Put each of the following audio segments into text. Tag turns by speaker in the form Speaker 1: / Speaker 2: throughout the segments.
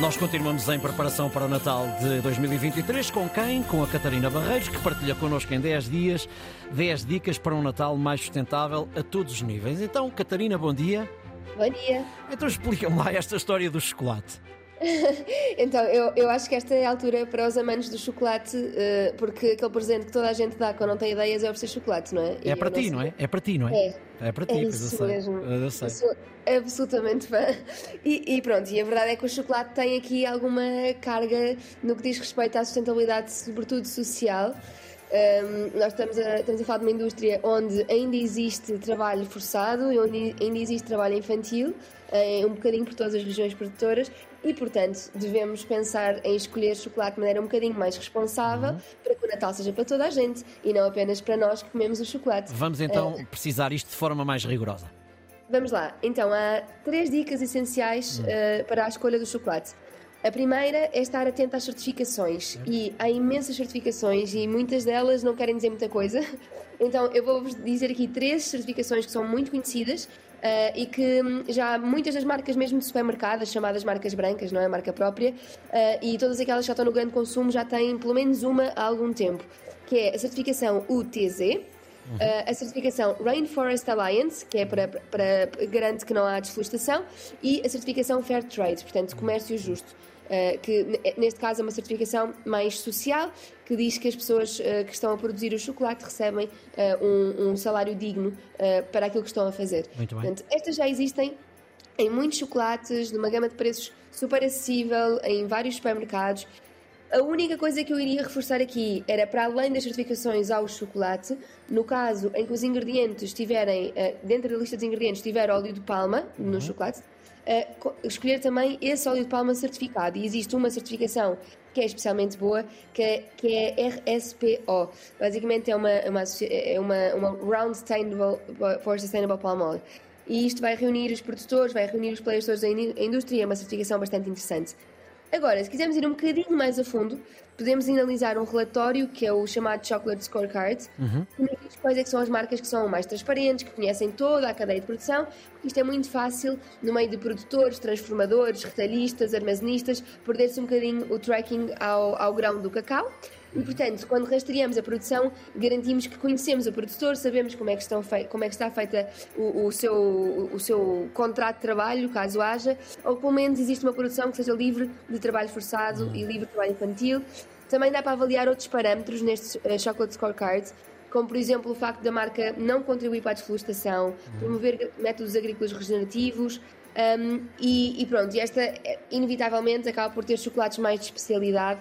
Speaker 1: Nós continuamos em preparação para o Natal de 2023 com quem? Com a Catarina Barreiros, que partilha connosco em 10 dias 10 dicas para um Natal mais sustentável a todos os níveis. Então, Catarina, bom dia.
Speaker 2: Bom dia.
Speaker 1: Então explica-me lá esta história do chocolate.
Speaker 2: então, eu, eu acho que esta é a altura para os amantes do chocolate, uh, porque aquele presente que toda a gente dá quando não tem ideias é oferecer chocolate, não é?
Speaker 1: É para ti, não é? É para ti, não é?
Speaker 2: É.
Speaker 1: É para ti,
Speaker 2: é
Speaker 1: pois eu sei.
Speaker 2: Mesmo.
Speaker 1: Eu sei. Eu
Speaker 2: sou absolutamente fã. E, e, pronto, e a verdade é que o chocolate tem aqui alguma carga no que diz respeito à sustentabilidade, sobretudo social. Um, nós estamos a, estamos a falar de uma indústria onde ainda existe trabalho forçado e onde ainda existe trabalho infantil, em um bocadinho por todas as regiões produtoras, e portanto devemos pensar em escolher chocolate de maneira um bocadinho mais responsável uhum. para que o Natal seja para toda a gente e não apenas para nós que comemos o chocolate.
Speaker 1: Vamos então uh, precisar isto de forma mais rigorosa.
Speaker 2: Vamos lá, então há três dicas essenciais uh, para a escolha do chocolate. A primeira é estar atento às certificações e há imensas certificações e muitas delas não querem dizer muita coisa. Então eu vou-vos dizer aqui três certificações que são muito conhecidas uh, e que hum, já muitas das marcas mesmo de supermercado, as chamadas marcas brancas, não é? Marca própria, uh, e todas aquelas que já estão no grande consumo já têm pelo menos uma há algum tempo, que é a certificação UTZ, uh, a certificação Rainforest Alliance, que é para, para, para garante que não há desflorestação, e a certificação Fair Trade, portanto, comércio justo. Uh, que neste caso é uma certificação mais social, que diz que as pessoas uh, que estão a produzir o chocolate recebem uh, um, um, salário digno para aquilo que estão a fazer.
Speaker 1: Muito bem. Portanto,
Speaker 2: estas já existem em muitos chocolates, numa gama de preços super acessível, em vários supermercados. A única coisa que eu iria reforçar aqui era para além das certificações ao chocolate, no caso em que os ingredientes estiverem, dentro da lista dos ingredientes, tiver óleo de palma no uhum. chocolate, uh, escolher também esse óleo de palma certificado. E existe uma certificação que é especialmente boa, que é, que é RSPO. Basicamente é uma, uma, é uma, uma Round Sustainable for Sustainable Palm Oil. E isto vai reunir os produtores, vai reunir os players da indústria, é uma certificação bastante interessante. Agora, se quisermos ir um bocadinho mais a fundo, podemos analisar um relatório que é o chamado Chocolate Scorecard, uhum. que nos diz quais é são as marcas que são mais transparentes, que conhecem toda a cadeia de produção, porque isto é muito fácil no meio de produtores, transformadores, retalhistas, armazenistas, perder-se um bocadinho o tracking ao, ao grão do cacau. E, portanto, quando rastreamos a produção, garantimos que conhecemos o produtor, sabemos como é que, estão fei como é que está feita o, o, seu, o seu contrato de trabalho, caso haja, ou pelo menos existe uma produção que seja livre de trabalho forçado e livre de trabalho infantil. Também dá para avaliar outros parâmetros nestes uh, Chocolate Scorecards, como por exemplo o facto da marca não contribuir para a desflorestação, promover métodos agrícolas regenerativos, um, e, e, pronto, esta eh, inevitavelmente acaba por ter chocolates mais de especialidade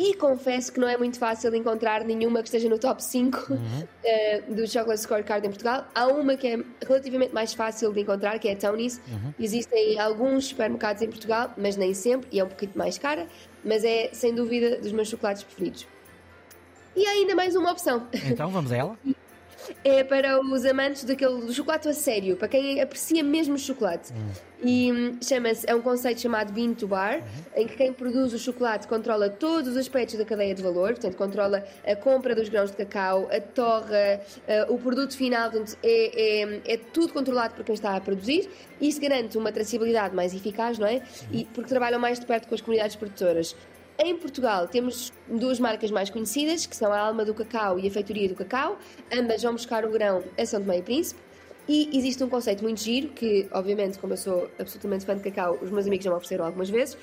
Speaker 2: e confesso que não é muito fácil encontrar nenhuma que esteja no top 5 uhum. uh, do Chocolate Scorecard em Portugal. Há uma que é relativamente mais fácil de encontrar, que é a Tony's. Uhum. Existem alguns supermercados em Portugal, mas nem sempre, e é um pouquinho mais cara, mas é sem dúvida dos meus chocolates preferidos. E há ainda mais uma opção.
Speaker 1: Então vamos a ela.
Speaker 2: é para os amantes daquele do chocolate a sério, para quem aprecia mesmo o chocolate. Hum. E hum, chama-se, é um conceito chamado Bean to Bar, uhum. em que quem produz o chocolate controla todos os aspectos da cadeia de valor, portanto, controla a compra dos grãos de cacau, a torra, uh, o produto final, portanto, é, é, é, tudo controlado por quem está a produzir. Isso garante uma traçabilidade mais eficaz, não é? E porque trabalham mais de perto com as comunidades produtoras. Em Portugal temos duas marcas mais conhecidas, que são a Alma do Cacau e a Feitoria do Cacau. Ambas vão buscar o grão a São Tomé e Príncipe. E existe um conceito muito giro, que obviamente, como eu sou absolutamente fã de cacau, os meus amigos já me ofereceram algumas vezes,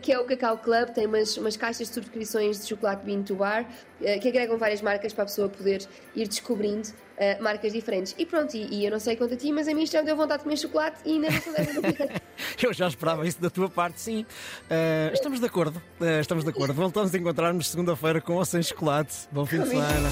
Speaker 2: que é o Cacau Club, tem umas, umas caixas de subscrições de chocolate bean to bar, eh, que agregam várias marcas para a pessoa poder ir descobrindo uh, marcas diferentes. E pronto, e, e, eu não sei quanto a ti, mas a mim já me deu vontade de comer chocolate e ainda não sou
Speaker 1: Eu já esperava isso da tua parte, sim. Uh, estamos de acordo, uh, estamos de acordo. Voltamos a encontrar-nos segunda-feira com ou sem chocolate. Bom fim de semana.